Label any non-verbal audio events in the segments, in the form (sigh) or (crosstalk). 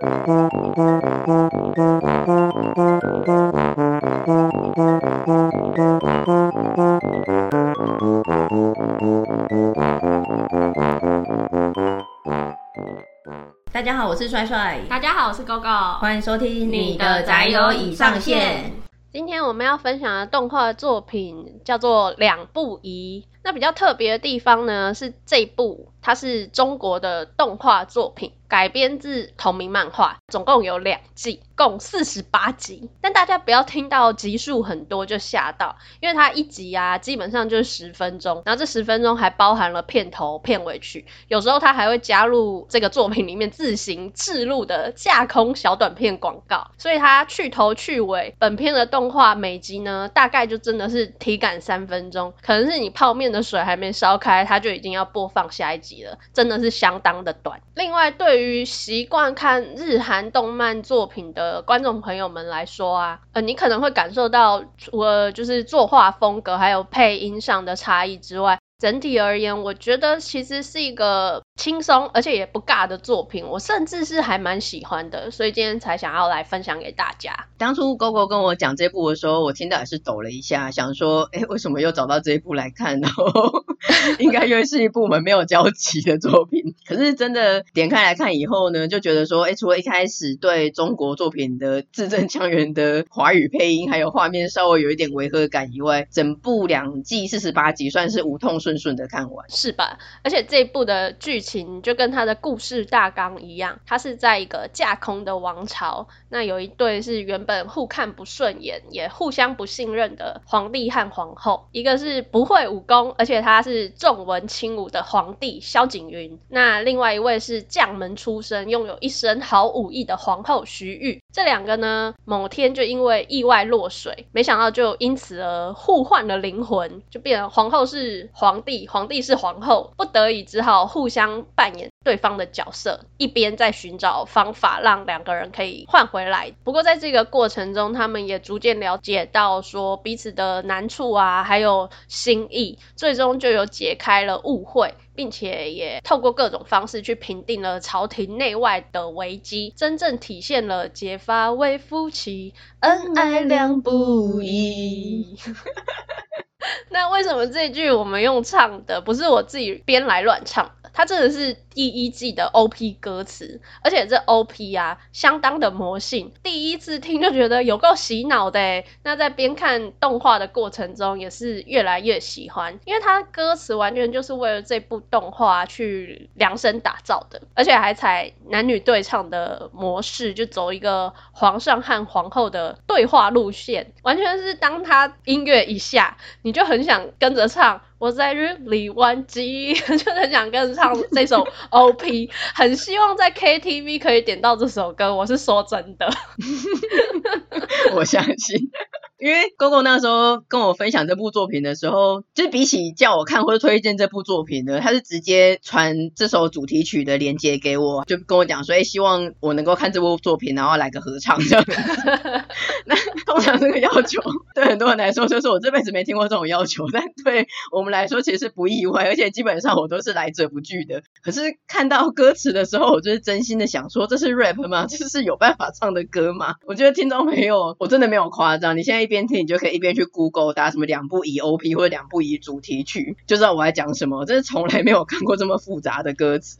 大家好，我是帅帅。大家好，我是 GoGo。欢迎收听你的宅友已上线。今天我们要分享的动画作品叫做《两不疑》。那比较特别的地方呢，是这部它是中国的动画作品，改编自同名漫画，总共有两季，共四十八集。但大家不要听到集数很多就吓到，因为它一集啊，基本上就是十分钟，然后这十分钟还包含了片头、片尾曲，有时候它还会加入这个作品里面自行置入的架空小短片广告，所以它去头去尾。本片的动画每集呢，大概就真的是体感三分钟，可能是你泡面的水还没烧开，它就已经要播放下一集了，真的是相当的短。另外，对于习惯看日韩动漫作品的观众朋友们来说啊，呃，你可能会感受到除了就是作画风格还有配音上的差异之外，整体而言，我觉得其实是一个。轻松而且也不尬的作品，我甚至是还蛮喜欢的，所以今天才想要来分享给大家。当初 GoGo 跟我讲这部的时候，我听到也是抖了一下，想说，哎，为什么又找到这一部来看？(laughs) 然后 (laughs) 应该又是一部我们没有交集的作品。可是真的点开来看以后呢，就觉得说，哎，除了一开始对中国作品的字正腔圆的华语配音，还有画面稍微有一点违和感以外，整部两季四十八集算是无痛顺顺的看完，是吧？而且这一部的剧情。就跟他的故事大纲一样，他是在一个架空的王朝，那有一对是原本互看不顺眼，也互相不信任的皇帝和皇后，一个是不会武功，而且他是重文轻武的皇帝萧景云，那另外一位是将门出身，拥有一身好武艺的皇后徐玉，这两个呢，某天就因为意外落水，没想到就因此而互换了灵魂，就变皇后是皇帝，皇帝是皇后，不得已只好互相。扮演对方的角色，一边在寻找方法让两个人可以换回来。不过在这个过程中，他们也逐渐了解到说彼此的难处啊，还有心意，最终就有解开了误会，并且也透过各种方式去平定了朝廷内外的危机，真正体现了结发为夫妻，恩爱两不疑。(laughs) (laughs) 那为什么这句我们用唱的，不是我自己编来乱唱的？它真的是第一季的 OP 歌词，而且这 OP 啊相当的魔性，第一次听就觉得有够洗脑的。那在边看动画的过程中，也是越来越喜欢，因为它歌词完全就是为了这部动画去量身打造的，而且还采男女对唱的模式，就走一个皇上和皇后的对话路线，完全是当他音乐一下，你就很想跟着唱。我在日理万机，(laughs) 就很想跟着唱这首 OP，很希望在 KTV 可以点到这首歌。我是说真的，(laughs) 我相信。因为 GoGo 那时候跟我分享这部作品的时候，就是比起叫我看或者推荐这部作品呢，他是直接传这首主题曲的链接给我，就跟我讲说，哎，希望我能够看这部作品，然后来个合唱这样子。(laughs) 那通常这个要求对很多人来说，就是我这辈子没听过这种要求，但对我们来说其实不意外，而且基本上我都是来者不拒的。可是看到歌词的时候，我就是真心的想说，这是 rap 吗？这是有办法唱的歌吗？我觉得听众朋友，我真的没有夸张，你现在。一边听你就可以一边去 Google 打什么两不疑 OP 或者两不疑主题曲，就知道我在讲什么。真是从来没有看过这么复杂的歌词，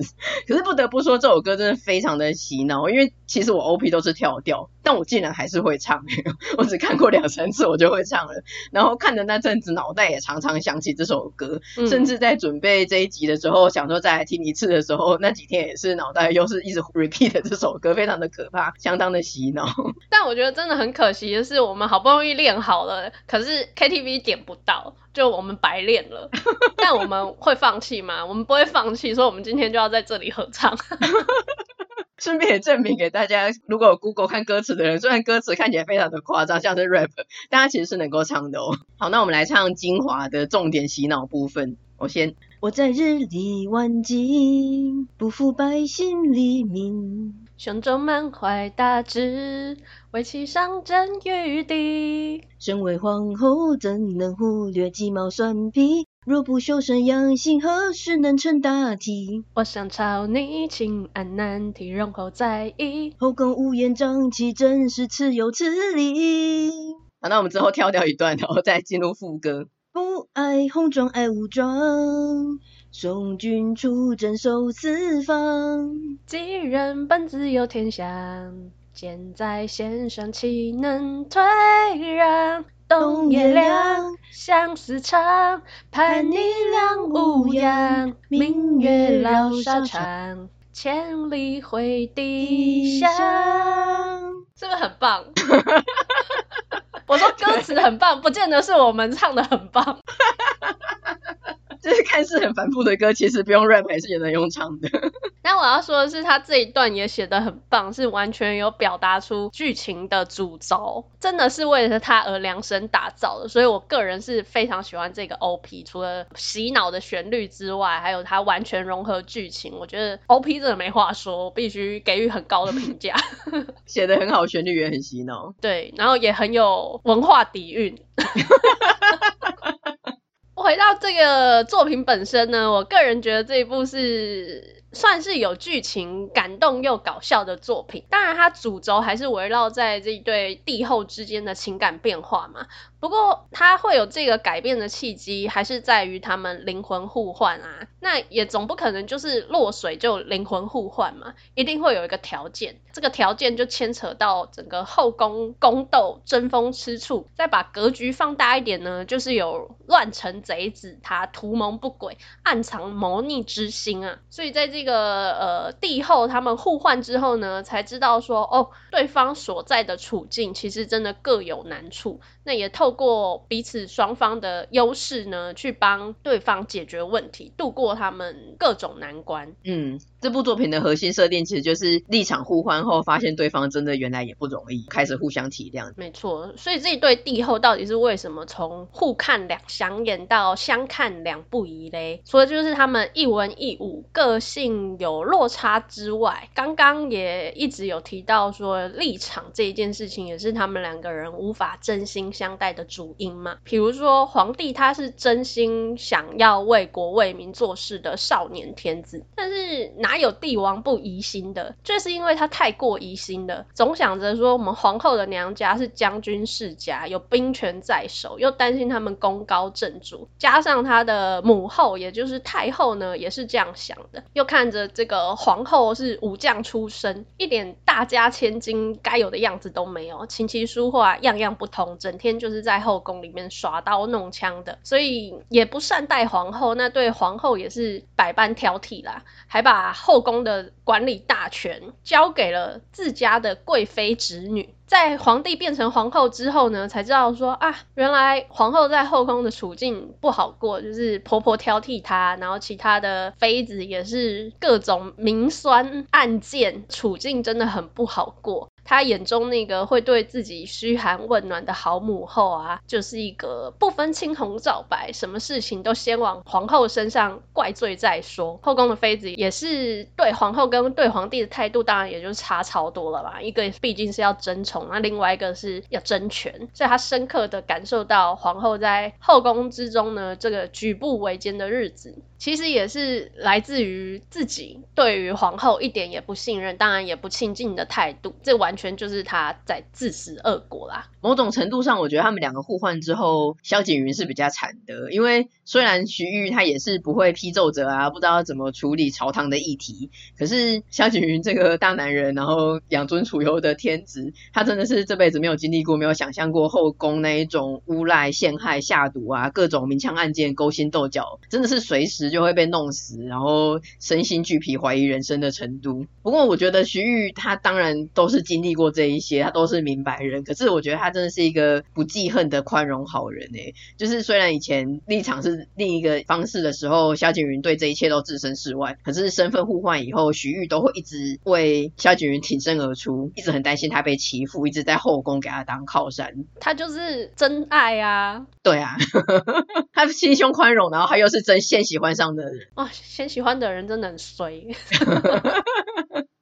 可是不得不说这首歌真的非常的洗脑，因为其实我 OP 都是跳调，但我竟然还是会唱。我只看过两三次我就会唱了，然后看的那阵子脑袋也常常想起这首歌，嗯、甚至在准备这一集的时候，想说再来听一次的时候，那几天也是脑袋又是一直 repeat 这首歌，非常的可怕，相当的洗脑。(laughs) 但我觉得真的很可惜的是，我们好不容易。练好了，可是 KTV 点不到，就我们白练了。(laughs) 但我们会放弃吗？我们不会放弃，所以我们今天就要在这里合唱。(laughs) (laughs) 顺便也证明给大家，如果有 Google 看歌词的人，虽然歌词看起来非常的夸张，像是 rap，但它其实是能够唱的哦。好，那我们来唱精华的重点洗脑部分。我先，我在日理万机，不负百姓黎民。胸中满怀大志，为其上阵御敌。身为皇后，怎能忽略鸡毛蒜皮？若不修身养性，何时能成大器？我想朝你请安难题，容后再议。后宫乌烟瘴气，真是此有此理。好，那我们之后跳掉一段，然后再进入副歌。不爱红妆爱武装，送君出征守四方。既然本自有天相，箭在弦上岂能退让？冬夜凉，相思长，盼你两无恙。明月老沙场，千里回笛响。是不是很棒？(laughs) 我说歌词很棒，不见得是我们唱的很棒。就是看似很繁复的歌，其实不用 rap 还是也能用唱的。(laughs) 但我要说的是，他这一段也写的很棒，是完全有表达出剧情的主轴，真的是为了他而量身打造的。所以我个人是非常喜欢这个 OP，除了洗脑的旋律之外，还有它完全融合剧情，我觉得 OP 真的没话说，我必须给予很高的评价。(laughs) 写的很好，旋律也很洗脑。对，然后也很有文化底蕴。(laughs) 回到这个作品本身呢，我个人觉得这一部是。算是有剧情感动又搞笑的作品，当然它主轴还是围绕在这对帝后之间的情感变化嘛。不过它会有这个改变的契机，还是在于他们灵魂互换啊。那也总不可能就是落水就灵魂互换嘛，一定会有一个条件。这个条件就牵扯到整个后宫宫斗争风吃醋。再把格局放大一点呢，就是有乱臣贼子，他图谋不轨，暗藏谋逆之心啊。所以在这。这个呃帝后他们互换之后呢，才知道说哦，对方所在的处境其实真的各有难处。那也透过彼此双方的优势呢，去帮对方解决问题，度过他们各种难关。嗯，这部作品的核心设定其实就是立场互换后，发现对方真的原来也不容易，开始互相体谅。没错，所以这一对帝后到底是为什么从互看两相厌到相看两不疑嘞？除了就是他们一文一武，个性有落差之外，刚刚也一直有提到说立场这一件事情，也是他们两个人无法真心相待的主因嘛，比如说皇帝他是真心想要为国为民做事的少年天子，但是哪有帝王不疑心的？就是因为他太过疑心了，总想着说我们皇后的娘家是将军世家，有兵权在手，又担心他们功高震主，加上他的母后也就是太后呢，也是这样想的，又看着这个皇后是武将出身，一点大家千金该有的样子都没有，琴棋书画样样不通，整天就是在后宫里面耍刀弄枪的，所以也不善待皇后，那对皇后也是百般挑剔啦，还把后宫的管理大权交给了自家的贵妃侄女。在皇帝变成皇后之后呢，才知道说啊，原来皇后在后宫的处境不好过，就是婆婆挑剔她，然后其他的妃子也是各种明酸暗箭，处境真的很不好过。他眼中那个会对自己嘘寒问暖的好母后啊，就是一个不分青红皂白，什么事情都先往皇后身上怪罪再说。后宫的妃子也是对皇后跟对皇帝的态度，当然也就差超多了吧。一个毕竟是要争宠，那另外一个是要争权，所以他深刻的感受到皇后在后宫之中呢，这个举步维艰的日子。其实也是来自于自己对于皇后一点也不信任，当然也不亲近的态度，这完全就是他在自食恶果啦。某种程度上，我觉得他们两个互换之后，萧景云是比较惨的，因为虽然徐玉他也是不会批奏折啊，不知道怎么处理朝堂的议题，可是萧景云这个大男人，然后养尊处优的天职，他真的是这辈子没有经历过，没有想象过后宫那一种诬赖、陷害、下毒啊，各种明枪暗箭、勾心斗角，真的是随时。就会被弄死，然后身心俱疲、怀疑人生的程度。不过，我觉得徐玉他当然都是经历过这一些，他都是明白人。可是，我觉得他真的是一个不记恨的宽容好人诶。就是虽然以前立场是另一个方式的时候，萧景云对这一切都置身事外。可是身份互换以后，徐玉都会一直为萧景云挺身而出，一直很担心他被欺负，一直在后宫给他当靠山。他就是真爱啊！对啊，(laughs) 他心胸宽容，然后他又是真现喜欢上的人。哦，先喜欢的人真的很衰。(laughs)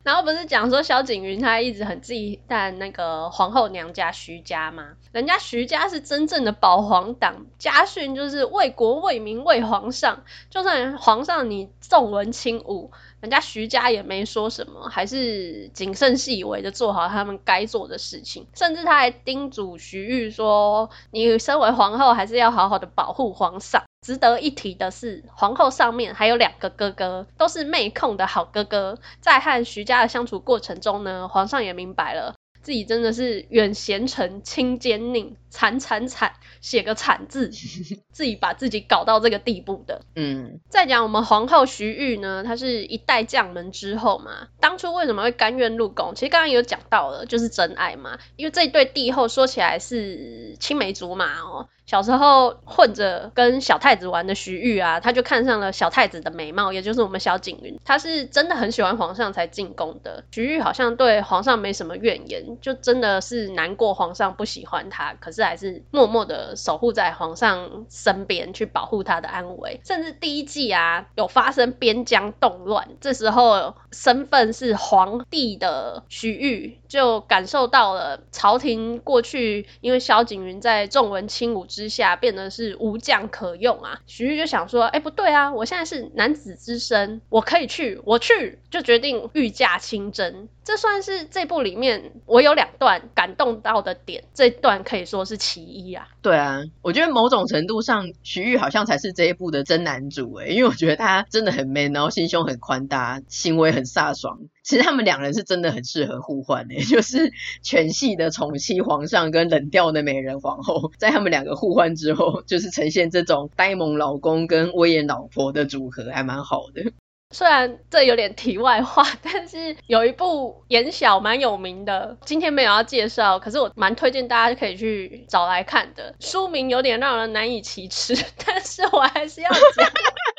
然后不是讲说萧景云他一直很忌惮那个皇后娘家徐家吗？人家徐家是真正的保皇党，家训就是为国为民为皇上，就算皇上你重文轻武。人家徐家也没说什么，还是谨慎细微的做好他们该做的事情，甚至他还叮嘱徐玉说：“你身为皇后，还是要好好的保护皇上。”值得一提的是，皇后上面还有两个哥哥，都是妹控的好哥哥，在和徐家的相处过程中呢，皇上也明白了。自己真的是远贤臣，亲奸佞，惨惨惨，写个惨字，(laughs) 自己把自己搞到这个地步的。嗯，再讲我们皇后徐玉呢，她是一代将门之后嘛，当初为什么会甘愿入宫？其实刚刚有讲到了，就是真爱嘛。因为这一对帝后说起来是青梅竹马哦。小时候混着跟小太子玩的徐玉啊，他就看上了小太子的美貌，也就是我们小景云。他是真的很喜欢皇上才进宫的。徐玉好像对皇上没什么怨言，就真的是难过皇上不喜欢他，可是还是默默的守护在皇上身边去保护他的安危。甚至第一季啊，有发生边疆动乱，这时候身份是皇帝的徐玉就感受到了朝廷过去因为萧景云在重文轻武之下变得是无将可用啊，徐玉就想说，哎、不对啊，我现在是男子之身，我可以去，我去，就决定御驾亲征。这算是这部里面我有两段感动到的点，这段可以说是其一啊。对啊，我觉得某种程度上，徐玉好像才是这一部的真男主诶，因为我觉得他真的很 man，然后心胸很宽大，行为很飒爽。其实他们两人是真的很适合互换诶，(laughs) 就是全系的宠妻皇上跟冷调的美人皇后，在他们两个互换之后，就是呈现这种呆萌老公跟威严老婆的组合，还蛮好的。虽然这有点题外话，但是有一部演小蛮有名的，今天没有要介绍，可是我蛮推荐大家可以去找来看的。书名有点让人难以启齿，(laughs) 但是我还是要讲，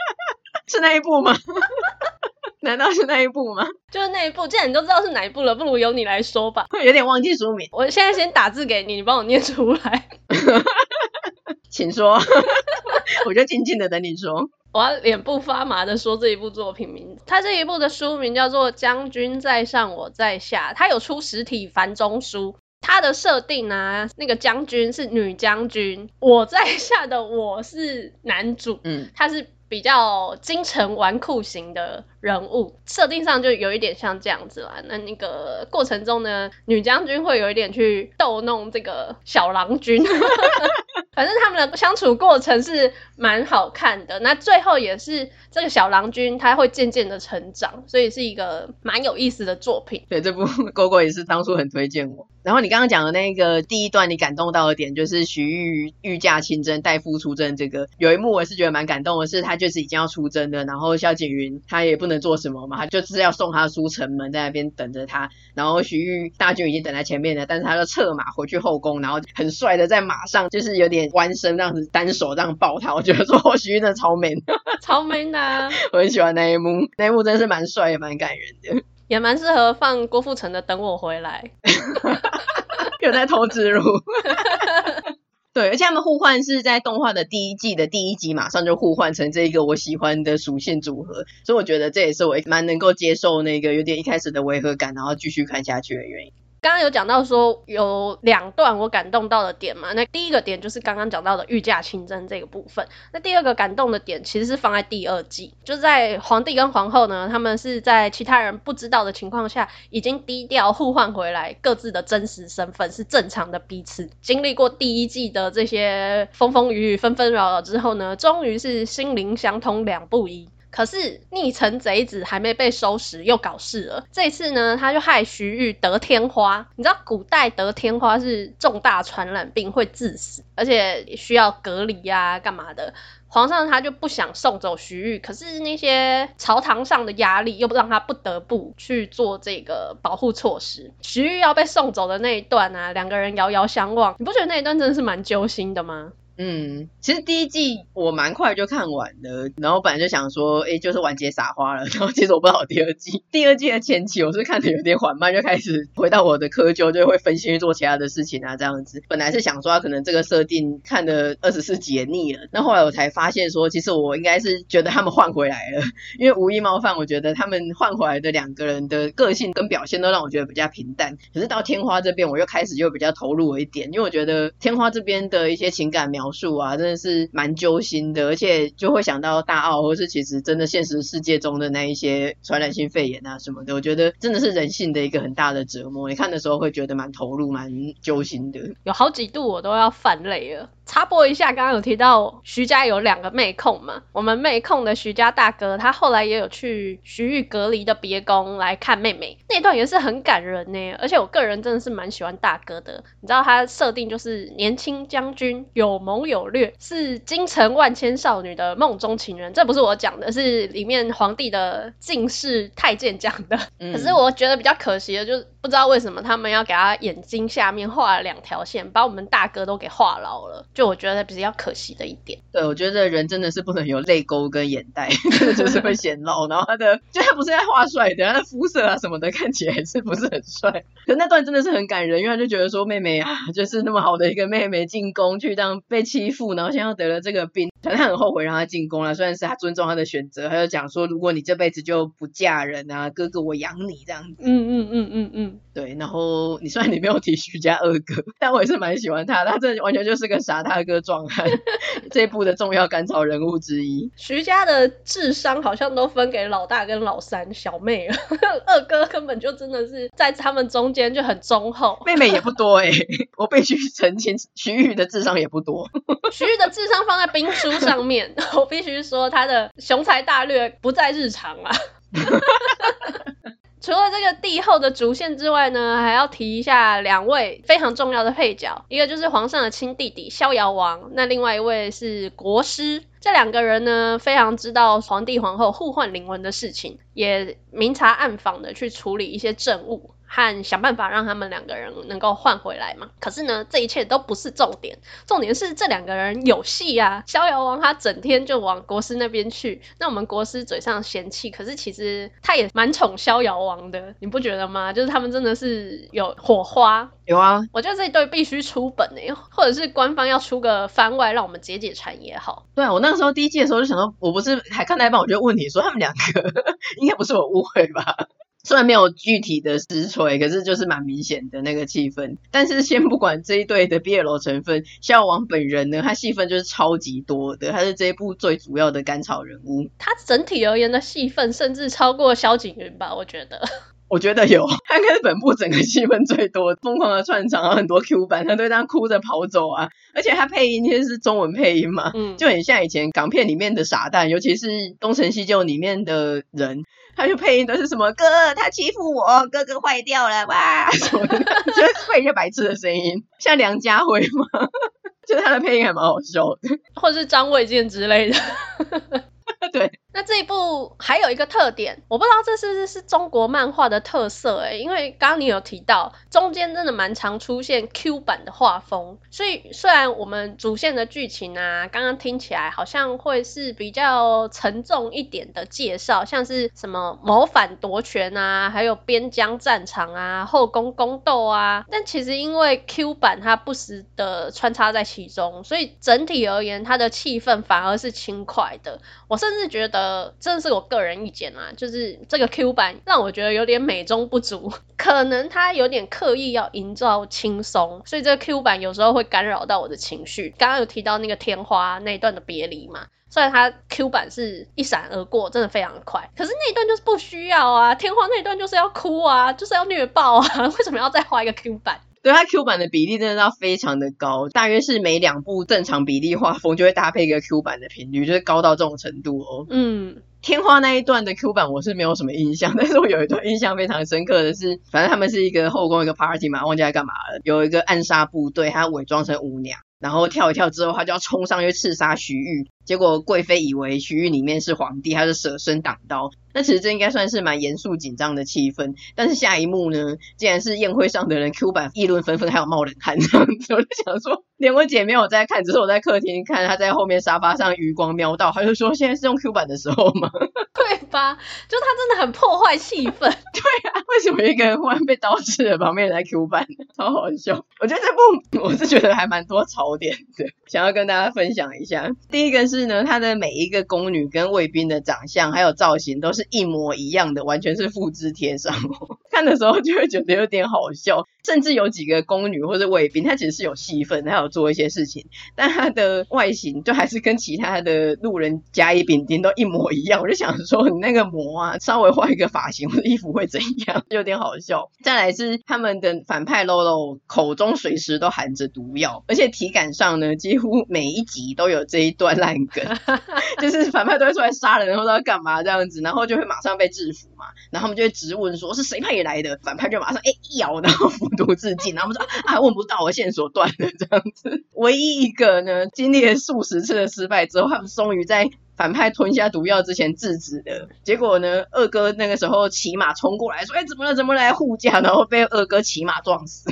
(laughs) 是那一部吗？难道是那一部吗？(laughs) 就是那一部，既然你都知道是哪一部了，不如由你来说吧。(laughs) 有点忘记书名，我现在先打字给你，你帮我念出来。(laughs) 请说，我就静静的等你说。我要脸部发麻的说这一部作品名字，它这一部的书名叫做《将军在上，我在下》，它有出实体繁中书。它的设定啊，那个将军是女将军，我在下的我是男主，嗯，他是比较京城纨绔型的人物，设定上就有一点像这样子啦。那那个过程中呢，女将军会有一点去逗弄这个小郎君。(laughs) 反正他们的相处过程是蛮好看的，那最后也是这个小郎君他会渐渐的成长，所以是一个蛮有意思的作品。对，这部 (laughs) 狗狗也是当初很推荐我。然后你刚刚讲的那个第一段，你感动到的点就是徐玉御驾亲征，代父出征。这个有一幕我是觉得蛮感动的，是他就是已经要出征了，然后萧景云他也不能做什么嘛，他就是要送他出城门，在那边等着他。然后徐玉大军已经等在前面了，但是他就策马回去后宫，然后很帅的在马上就是有点。弯身这样子，单手这样抱他，我觉得说 (laughs) 徐玉真的超 man，超 man 的啊。(laughs) 我很喜欢那一幕，那一幕真的是蛮帅也蛮感人的，也蛮适合放郭富城的《等我回来》，(laughs) 有在偷植入。(laughs) 对，而且他们互换是在动画的第一季的第一集，马上就互换成这一个我喜欢的属性组合，所以我觉得这也是我蛮能够接受那个有点一开始的违和感，然后继续看下去的原因。刚刚有讲到说有两段我感动到的点嘛，那第一个点就是刚刚讲到的御驾亲征这个部分，那第二个感动的点其实是放在第二季，就在皇帝跟皇后呢，他们是在其他人不知道的情况下，已经低调互换回来各自的真实身份是正常的彼此，经历过第一季的这些风风雨雨纷纷扰扰之后呢，终于是心灵相通两不疑。可是逆臣贼子还没被收拾，又搞事了。这次呢，他就害徐玉得天花。你知道古代得天花是重大传染病，会致死，而且需要隔离呀、啊，干嘛的？皇上他就不想送走徐玉，可是那些朝堂上的压力又不让他不得不去做这个保护措施。徐玉要被送走的那一段啊，两个人遥遥相望，你不觉得那一段真的是蛮揪心的吗？嗯，其实第一季我蛮快就看完了，然后本来就想说，哎，就是完结撒花了。然后其实我不知道第二季，第二季的前期我是看的有点缓慢，就开始回到我的窠臼，就会分心去做其他的事情啊，这样子。本来是想说，可能这个设定看的二十四集也腻了，那后来我才发现说，其实我应该是觉得他们换回来了，因为无意冒犯，我觉得他们换回来的两个人的个性跟表现都让我觉得比较平淡。可是到天花这边，我又开始就比较投入了一点，因为我觉得天花这边的一些情感描述啊，真的是蛮揪心的，而且就会想到大奥，或是其实真的现实世界中的那一些传染性肺炎啊什么的，我觉得真的是人性的一个很大的折磨。你看的时候会觉得蛮投入、蛮揪心的，有好几度我都要泛泪了。插播一下，刚刚有提到徐家有两个妹控嘛？我们妹控的徐家大哥，他后来也有去徐玉隔离的别宫来看妹妹，那段也是很感人呢。而且我个人真的是蛮喜欢大哥的，你知道他设定就是年轻将军，有谋有略，是京城万千少女的梦中情人。这不是我讲的，是里面皇帝的进士太监讲的。嗯。可是我觉得比较可惜的，就是不知道为什么他们要给他眼睛下面画了两条线，把我们大哥都给画牢了。就我觉得比较可惜的一点，对，我觉得人真的是不能有泪沟跟眼袋，(laughs) 就是会显老。然后他的，就他不是在画帅的，他的肤色啊什么的看起来是不是很帅？可那段真的是很感人，因为他就觉得说妹妹啊，就是那么好的一个妹妹进宫去这样被欺负，然后现在得了这个病，可能他很后悔让她进宫了。虽然是他尊重她的选择，他就讲说，如果你这辈子就不嫁人啊，哥哥我养你这样子。嗯嗯嗯嗯嗯，对。然后你虽然你没有提徐家二哥，但我也是蛮喜欢他，他这完全就是个傻。大哥壮汉，(laughs) 这一部的重要甘草人物之一。徐家的智商好像都分给老大跟老三，小妹了。二哥根本就真的是在他们中间就很忠厚。妹妹也不多哎、欸，(laughs) 我必须澄清，徐玉的智商也不多。(laughs) 徐玉的智商放在兵书上面，我必须说他的雄才大略不在日常啊。除了这个帝后的主线之外呢，还要提一下两位非常重要的配角，一个就是皇上的亲弟弟逍遥王，那另外一位是国师。这两个人呢，非常知道皇帝皇后互换灵魂的事情，也明察暗访的去处理一些政务。和想办法让他们两个人能够换回来嘛？可是呢，这一切都不是重点，重点是这两个人有戏啊！逍遥王他整天就往国师那边去，那我们国师嘴上嫌弃，可是其实他也蛮宠逍遥王的，你不觉得吗？就是他们真的是有火花。有啊，我觉得这一对必须出本诶，或者是官方要出个番外，让我们解解馋也好。对啊，我那个时候第一季的时候就想说，我不是还看那一半，我就问你说他们两个 (laughs) 应该不是我误会吧？虽然没有具体的实锤，可是就是蛮明显的那个气氛。但是先不管这一对的 BL 成分，笑王本人呢，他戏份就是超级多的，他是这一部最主要的甘草人物。他整体而言的戏份甚至超过萧景云吧，我觉得。我觉得有，他应该是本部整个戏份最多，疯狂的串场，然后很多 Q 版，他都这样哭着跑走啊。而且他配音其实是中文配音嘛，嗯，就很像以前港片里面的傻蛋，尤其是《东成西就》里面的人。他就配音都是什么哥，他欺负我，哥哥坏掉了哇 (laughs) 什么的，就是配一些白痴的声音，像梁家辉吗？(laughs) 就是他的配音还蛮好笑的，或者是张卫健之类的。(laughs) 对。那这一部还有一个特点，我不知道这是不是是中国漫画的特色诶，因为刚刚你有提到中间真的蛮常出现 Q 版的画风，所以虽然我们主线的剧情啊，刚刚听起来好像会是比较沉重一点的介绍，像是什么谋反夺权啊，还有边疆战场啊、后宫宫斗啊，但其实因为 Q 版它不时的穿插在其中，所以整体而言它的气氛反而是轻快的，我甚至觉得。呃，这是我个人意见啊，就是这个 Q 版让我觉得有点美中不足，(laughs) 可能它有点刻意要营造轻松，所以这个 Q 版有时候会干扰到我的情绪。刚刚有提到那个天花那一段的别离嘛，虽然它 Q 版是一闪而过，真的非常快，可是那一段就是不需要啊，天花那一段就是要哭啊，就是要虐爆啊，(laughs) 为什么要再画一个 Q 版？对，它 Q 版的比例真的要非常的高，大约是每两部正常比例画风就会搭配一个 Q 版的频率，就是高到这种程度哦。嗯，天花那一段的 Q 版我是没有什么印象，(laughs) 但是我有一段印象非常深刻的是，反正他们是一个后宫一个 party 嘛，忘记在干嘛了，有一个暗杀部队，他伪装成舞娘，然后跳一跳之后，他就要冲上去刺杀徐玉。结果贵妃以为徐玉里面是皇帝，他就舍身挡刀。那其实这应该算是蛮严肃紧张的气氛，但是下一幕呢，竟然是宴会上的人 Q 版议论纷纷，还有冒冷汗这样子。我就想说，连我姐没有在看，只是我在客厅看，她在后面沙发上余光瞄到，她就说现在是用 Q 版的时候吗？(laughs) 对吧？就他真的很破坏气氛。对啊，为什么一个人忽然被刀刺了，旁边人在 Q 版，超好笑。我觉得这部我是觉得还蛮多槽点的，想要跟大家分享一下。第一个是是呢，他的每一个宫女跟卫兵的长相还有造型都是一模一样的，完全是复制贴上。看的时候就会觉得有点好笑，甚至有几个宫女或者卫兵，他其实是有戏份，他有做一些事情，但他的外形就还是跟其他的路人甲乙丙丁都一模一样。我就想说，你那个模啊，稍微换一个发型或者衣服会怎样？有点好笑。再来是他们的反派喽喽口中随时都含着毒药，而且体感上呢，几乎每一集都有这一段烂梗，(laughs) 就是反派都会出来杀人或者要干嘛这样子，然后就会马上被制服嘛，然后他们就会质问说是谁派未来的？反派就马上哎一咬，然后服毒自尽。(laughs) 然后我们说啊，问不到，我线索断了这样子。唯一一个呢，经历了数十次的失败之后，他们终于在反派吞下毒药之前制止的。结果呢，二哥那个时候骑马冲过来说，哎，怎么了？怎么来护驾？然后被二哥骑马撞死。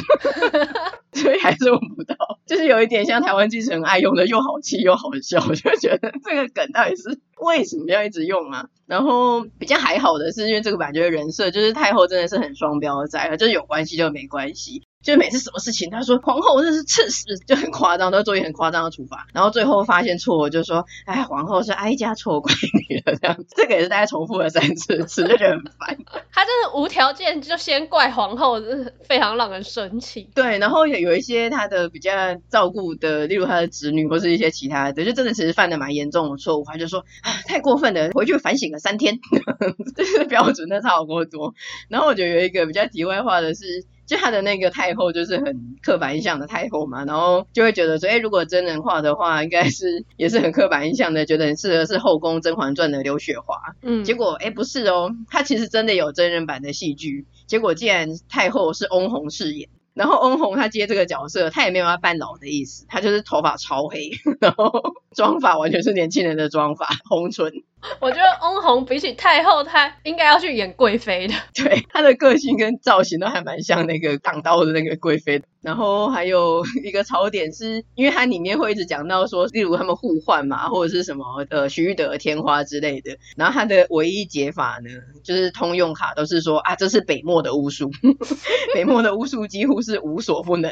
(laughs) 所以还是问不到，就是有一点像台湾记者很爱用的，又好气又好笑，就觉得这个梗到底是为什么要一直用啊？然后比较还好的是，因为这个版的人设就是太后真的是很双标仔，就是有关系就没关系。就每次什么事情，他说皇后真是刺死，就很夸张，都做一些很夸张的处罚，然后最后发现错，就说哎，皇后是哀家错怪你了这样子，这个也是大家重复了三次次，就觉得很烦。(laughs) 他真的无条件就先怪皇后，真是非常让人生气。对，然后有有一些他的比较照顾的，例如他的侄女或是一些其他的，就真的其实犯的蛮严重的错误，他就说啊太过分了，回去反省了三天，(laughs) 这是标准的差好过多。然后我觉得有一个比较题外话的是。就他的那个太后就是很刻板印象的太后嘛，然后就会觉得说，哎，如果真人化的话，应该是也是很刻板印象的，觉得很适合是后宫《甄嬛传》的刘雪华。嗯，结果哎不是哦，他其实真的有真人版的戏剧，结果竟然太后是翁虹饰演，然后翁虹她接这个角色，她也没有要扮老的意思，她就是头发超黑，(laughs) 然后妆法完全是年轻人的妆法，(laughs) 红唇。我觉得翁虹比起太后，她应该要去演贵妃的。(laughs) 对，她的个性跟造型都还蛮像那个挡刀的那个贵妃。然后还有一个槽点是，因为它里面会一直讲到说，例如他们互换嘛，或者是什么呃徐玉德天花之类的。然后他的唯一解法呢，就是通用卡都是说啊，这是北漠的巫术，(laughs) 北漠的巫术几乎是无所不能。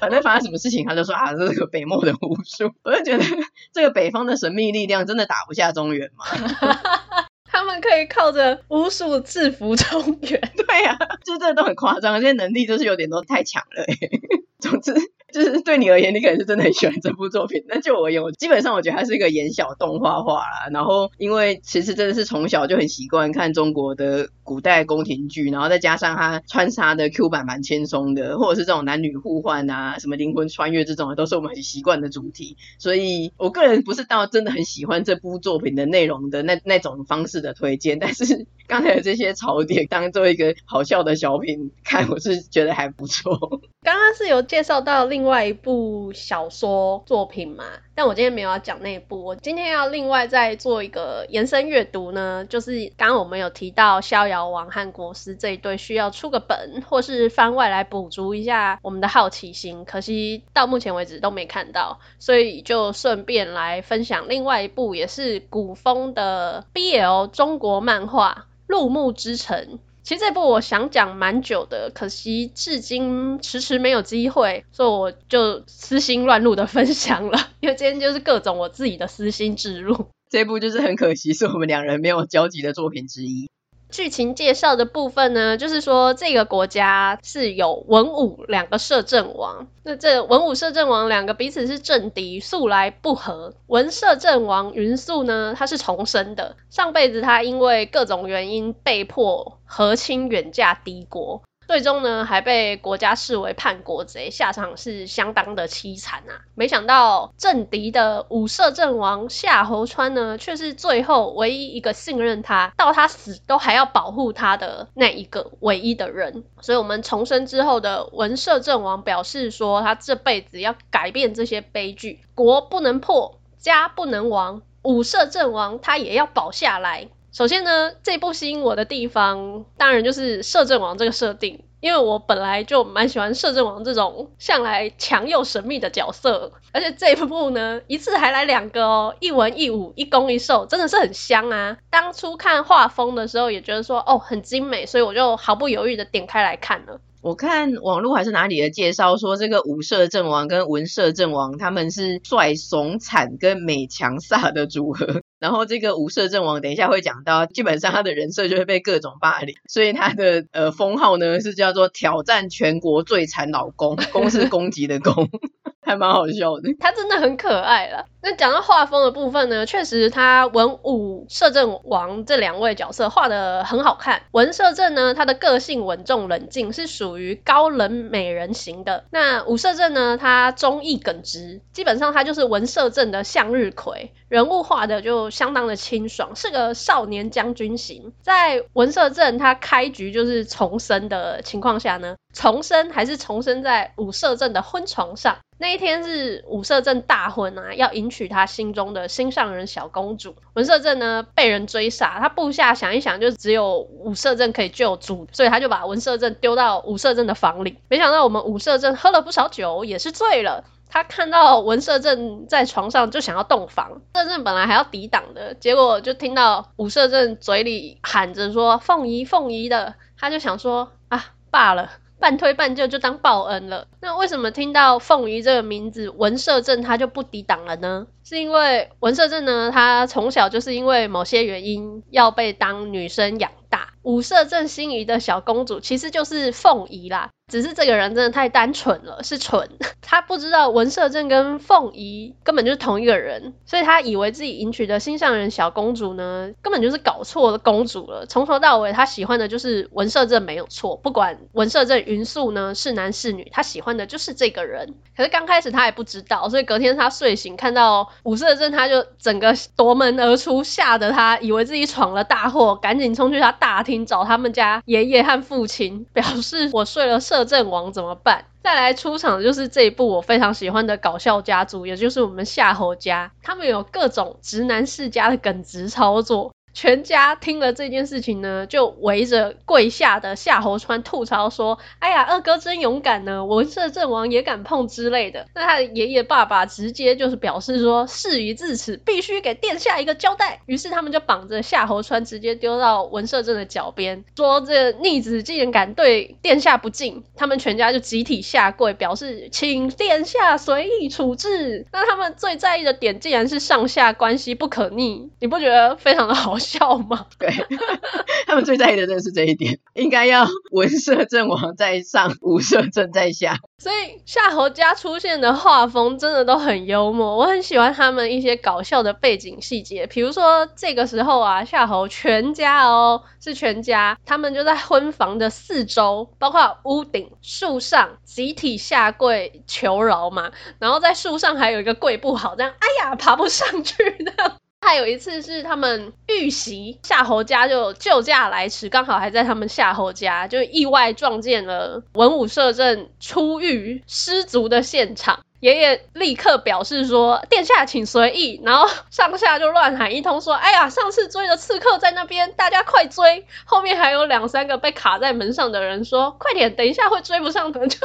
反正发生什么事情，他就说啊，这是个北漠的巫术。我就觉得这个北方的神秘力量真的打不下中原吗。(laughs) 他们可以靠着巫术制服中原，(laughs) 对呀、啊，就这都很夸张，这些能力就是有点都太强了。(laughs) 总之。就是对你而言，你可能是真的很喜欢这部作品。那就我而言，我基本上我觉得它是一个言小动画化啦。然后，因为其实真的是从小就很习惯看中国的古代宫廷剧，然后再加上它穿插的 Q 版蛮轻松的，或者是这种男女互换啊，什么灵魂穿越这种，都是我们很习惯的主题。所以我个人不是到真的很喜欢这部作品的内容的那那种方式的推荐，但是刚才的这些槽点当做一个好笑的小品看，我是觉得还不错。刚刚是有介绍到另。外一部小说作品嘛，但我今天没有要讲那一部，我今天要另外再做一个延伸阅读呢，就是刚刚我们有提到逍遥王和国师这一对需要出个本或是番外来补足一下我们的好奇心，可惜到目前为止都没看到，所以就顺便来分享另外一部也是古风的 BL 中国漫画《入木之城》。其实这部我想讲蛮久的，可惜至今迟迟没有机会，所以我就私心乱入的分享了。(laughs) 因为今天就是各种我自己的私心置入，这部就是很可惜，是我们两人没有交集的作品之一。剧情介绍的部分呢，就是说这个国家是有文武两个摄政王，那这文武摄政王两个彼此是政敌，素来不和。文摄政王云素呢，他是重生的，上辈子他因为各种原因被迫和亲远嫁敌国。最终呢，还被国家视为叛国贼，下场是相当的凄惨啊！没想到政敌的武摄政王夏侯川呢，却是最后唯一一个信任他，到他死都还要保护他的那一个唯一的人。所以，我们重生之后的文摄政王表示说，他这辈子要改变这些悲剧，国不能破。家不能亡，武摄政王他也要保下来。首先呢，这部吸引我的地方，当然就是摄政王这个设定。因为我本来就蛮喜欢摄政王这种向来强又神秘的角色，而且这一部呢，一次还来两个哦，一文一武，一攻一受，真的是很香啊！当初看画风的时候也觉得说哦很精美，所以我就毫不犹豫的点开来看了。我看网络还是哪里的介绍说，这个武摄政王跟文摄政王他们是帅怂惨跟美强飒的组合。然后这个五摄政王，等一下会讲到，基本上他的人设就会被各种霸凌，所以他的呃封号呢是叫做挑战全国最惨老公，公是攻击的公。(laughs) 还蛮好笑的，他真的很可爱了。那讲到画风的部分呢，确实他文武摄政王这两位角色画得很好看。文摄政呢，他的个性稳重冷静，是属于高冷美人型的。那武摄政呢，他忠义耿直，基本上他就是文摄政的向日葵。人物画的就相当的清爽，是个少年将军型。在文摄政他开局就是重生的情况下呢，重生还是重生在武摄政的婚床上。那一天是武摄政大婚啊，要迎娶娶他心中的心上人小公主。文摄政呢被人追杀，他部下想一想，就只有武摄政可以救主，所以他就把文摄政丢到武摄政的房里。没想到我们武摄政喝了不少酒，也是醉了。他看到文摄政在床上，就想要洞房。摄政本来还要抵挡的，结果就听到武摄政嘴里喊着说“凤仪，凤仪”的，他就想说啊，罢了。半推半就就当报恩了。那为什么听到凤仪这个名字，文社正他就不抵挡了呢？是因为文社正呢，他从小就是因为某些原因要被当女生养大。武摄政心仪的小公主其实就是凤仪啦。只是这个人真的太单纯了，是蠢。(laughs) 他不知道文摄政跟凤仪根本就是同一个人，所以他以为自己迎娶的心上人小公主呢，根本就是搞错了公主了。从头到尾，他喜欢的就是文摄政没有错，不管文摄政云素呢是男是女，他喜欢的就是这个人。可是刚开始他也不知道，所以隔天他睡醒看到五色镇，他就整个夺门而出，吓得他以为自己闯了大祸，赶紧冲去他打听找他们家爷爷和父亲，(laughs) 表示我睡了摄政王怎么办？再来出场的就是这一部我非常喜欢的搞笑家族，也就是我们夏侯家，他们有各种直男世家的耿直操作。全家听了这件事情呢，就围着跪下的夏侯川吐槽说：“哎呀，二哥真勇敢呢，文摄政王也敢碰之类的。”那他的爷爷爸爸直接就是表示说：“事已至此，必须给殿下一个交代。”于是他们就绑着夏侯川，直接丢到文摄政的脚边，说：“这逆子竟然敢对殿下不敬！”他们全家就集体下跪，表示请殿下随意处置。那他们最在意的点，竟然是上下关系不可逆，你不觉得非常的好笑？笑吗？(laughs) 对，(laughs) 他们最在意的真的是这一点，应该要文摄政王在上，武摄政在下。所以夏侯家出现的画风真的都很幽默，我很喜欢他们一些搞笑的背景细节，比如说这个时候啊，夏侯全家哦，是全家，他们就在婚房的四周，包括屋顶、树上，集体下跪求饶嘛，然后在树上还有一个跪不好，这样，哎呀，爬不上去的。还有一次是他们遇袭，夏侯家就救驾来迟，刚好还在他们夏侯家，就意外撞见了文武摄政出狱失足的现场。爷爷立刻表示说：“殿下请随意。”然后上下就乱喊一通，说：“哎呀，上次追的刺客在那边，大家快追！”后面还有两三个被卡在门上的人说：“快点，等一下会追不上的。”就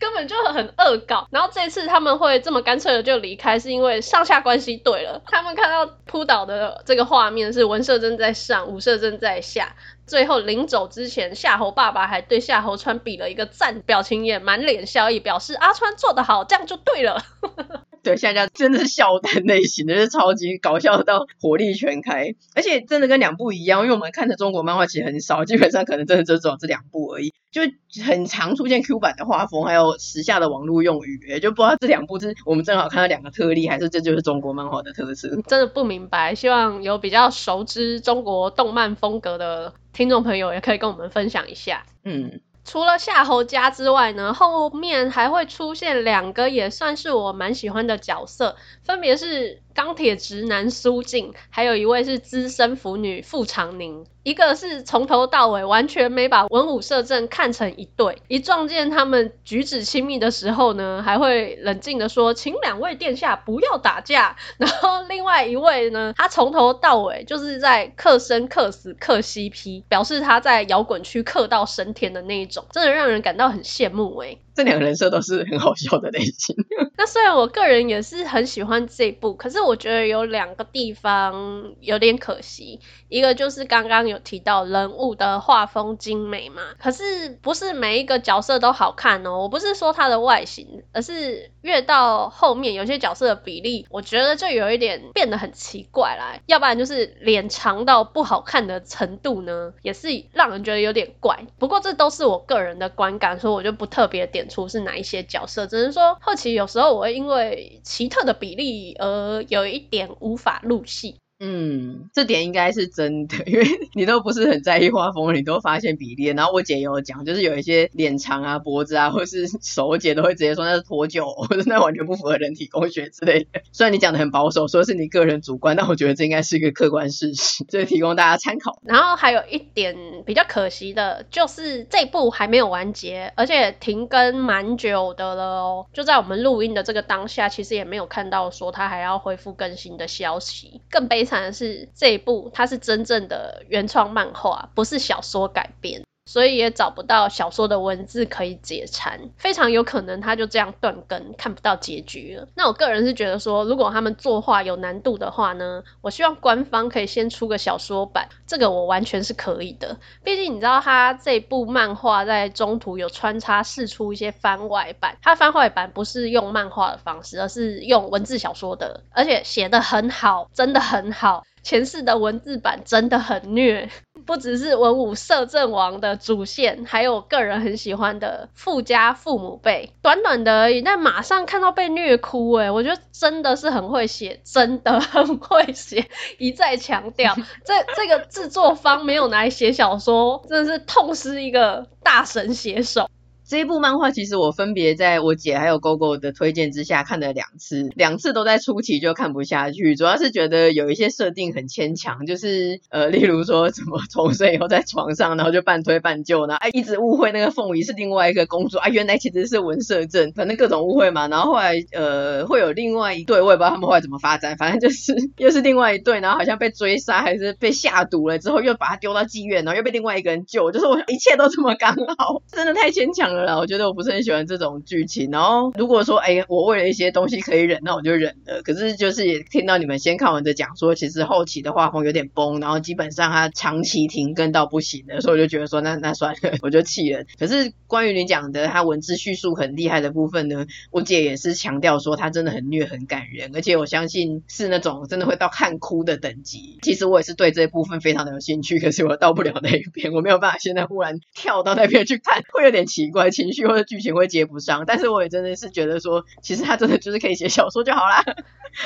根本就很恶搞。然后这次他们会这么干脆的就离开，是因为上下关系对了。他们看到扑倒的这个画面是文摄政在上，武摄政在下。最后临走之前，夏侯爸爸还对夏侯川比了一个赞，表情也满脸笑意，表示阿川做得好，这样就对了。(laughs) 对，夏家真的是笑弹类型的，就是超级搞笑到火力全开，而且真的跟两部一样，因为我们看的中国漫画其实很少，基本上可能真的就只有这两部而已，就很常出现 Q 版的画风，还有时下的网络用语，也就不知道这两部是我们正好看到两个特例，还是这就是中国漫画的特色。真的不明白，希望有比较熟知中国动漫风格的听众朋友也可以跟我们分享一下。嗯。除了夏侯家之外呢，后面还会出现两个也算是我蛮喜欢的角色，分别是钢铁直男苏静，还有一位是资深腐女傅长宁。一个是从头到尾完全没把文武摄政看成一对，一撞见他们举止亲密的时候呢，还会冷静地说：“请两位殿下不要打架。”然后另外一位呢，他从头到尾就是在克生克死克 CP，表示他在摇滚区克到升天的那一种，真的让人感到很羡慕诶。这两个人设都是很好笑的类型。(laughs) 那虽然我个人也是很喜欢这部，可是我觉得有两个地方有点可惜。一个就是刚刚有提到人物的画风精美嘛，可是不是每一个角色都好看哦。我不是说他的外形，而是越到后面有些角色的比例，我觉得就有一点变得很奇怪啦。要不然就是脸长到不好看的程度呢，也是让人觉得有点怪。不过这都是我个人的观感，所以我就不特别点。出是哪一些角色？只能说后期有时候我会因为奇特的比例而有一点无法入戏。嗯，这点应该是真的，(laughs) 因为你都不是很在意画风，你都发现比例。然后我姐也有讲，就是有一些脸长啊、脖子啊，或是手，姐都会直接说那是脱臼，或者那完全不符合人体工学之类的。虽然你讲的很保守，说是你个人主观，但我觉得这应该是一个客观事实，所 (laughs) 以提供大家参考。然后还有一点比较可惜的，就是这部还没有完结，而且停更蛮久的了哦。就在我们录音的这个当下，其实也没有看到说它还要恢复更新的消息，更悲。惨的是这一部，它是真正的原创漫画，不是小说改编，所以也找不到小说的文字可以解馋，非常有可能它就这样断更，看不到结局了。那我个人是觉得说，如果他们作画有难度的话呢，我希望官方可以先出个小说版，这个我完全是可以的。毕竟你知道，他这部漫画在中途有穿插试出一些番外版，它番外版不是用漫画的方式，而是用文字小说的，而且写得很好，真的很好。前世的文字版真的很虐，不只是文武摄政王的主线，还有我个人很喜欢的富家父母辈，短短的而已，但马上看到被虐哭诶，我觉得真的是很会写，真的很会写，(laughs) 一再强调，这这个制作方没有拿来写小说，真的是痛失一个大神写手。这一部漫画其实我分别在我姐还有 GoGo 的推荐之下看了两次，两次都在初期就看不下去，主要是觉得有一些设定很牵强，就是呃，例如说怎么重生以后在床上，然后就半推半就，然后哎一直误会那个凤仪是另外一个公主啊，原来其实是文摄政，反正各种误会嘛。然后后来呃会有另外一对，我也不知道他们后来怎么发展，反正就是 (laughs) 又是另外一对，然后好像被追杀还是被下毒了之后又把他丢到妓院，然后又被另外一个人救，就是我一切都这么刚好，真的太牵强了。我觉得我不是很喜欢这种剧情。然后如果说，哎，我为了一些东西可以忍，那我就忍了。可是就是也听到你们先看完的讲说，其实后期的画风有点崩，然后基本上它长期停更到不行的，所以我就觉得说，那那算了，我就弃了。可是关于你讲的它文字叙述很厉害的部分呢，我姐也是强调说它真的很虐很感人，而且我相信是那种真的会到看哭的等级。其实我也是对这部分非常的有兴趣，可是我到不了那一边，我没有办法现在忽然跳到那边去看，会有点奇怪情绪。或者剧情会接不上，但是我也真的是觉得说，其实他真的就是可以写小说就好啦，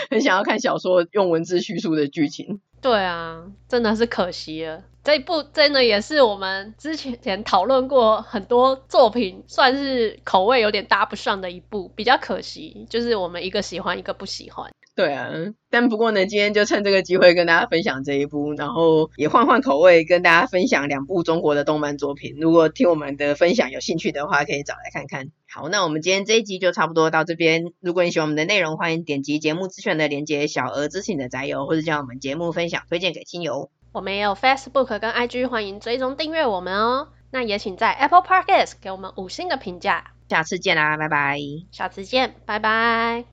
很想要看小说用文字叙述的剧情。对啊，真的是可惜了。这一部真的也是我们之前前讨论过很多作品，算是口味有点搭不上的一部，比较可惜，就是我们一个喜欢，一个不喜欢。对啊，但不过呢，今天就趁这个机会跟大家分享这一部，然后也换换口味，跟大家分享两部中国的动漫作品。如果听我们的分享有兴趣的话，可以找来看看。好，那我们今天这一集就差不多到这边。如果你喜欢我们的内容，欢迎点击节目资讯的连接，小额支持你的宅友，或者将我们节目分享推荐给亲友。我们也有 Facebook 跟 IG，欢迎追踪订阅我们哦。那也请在 Apple Podcast 给我们五星的评价。下次见啦，拜拜。下次见，拜拜。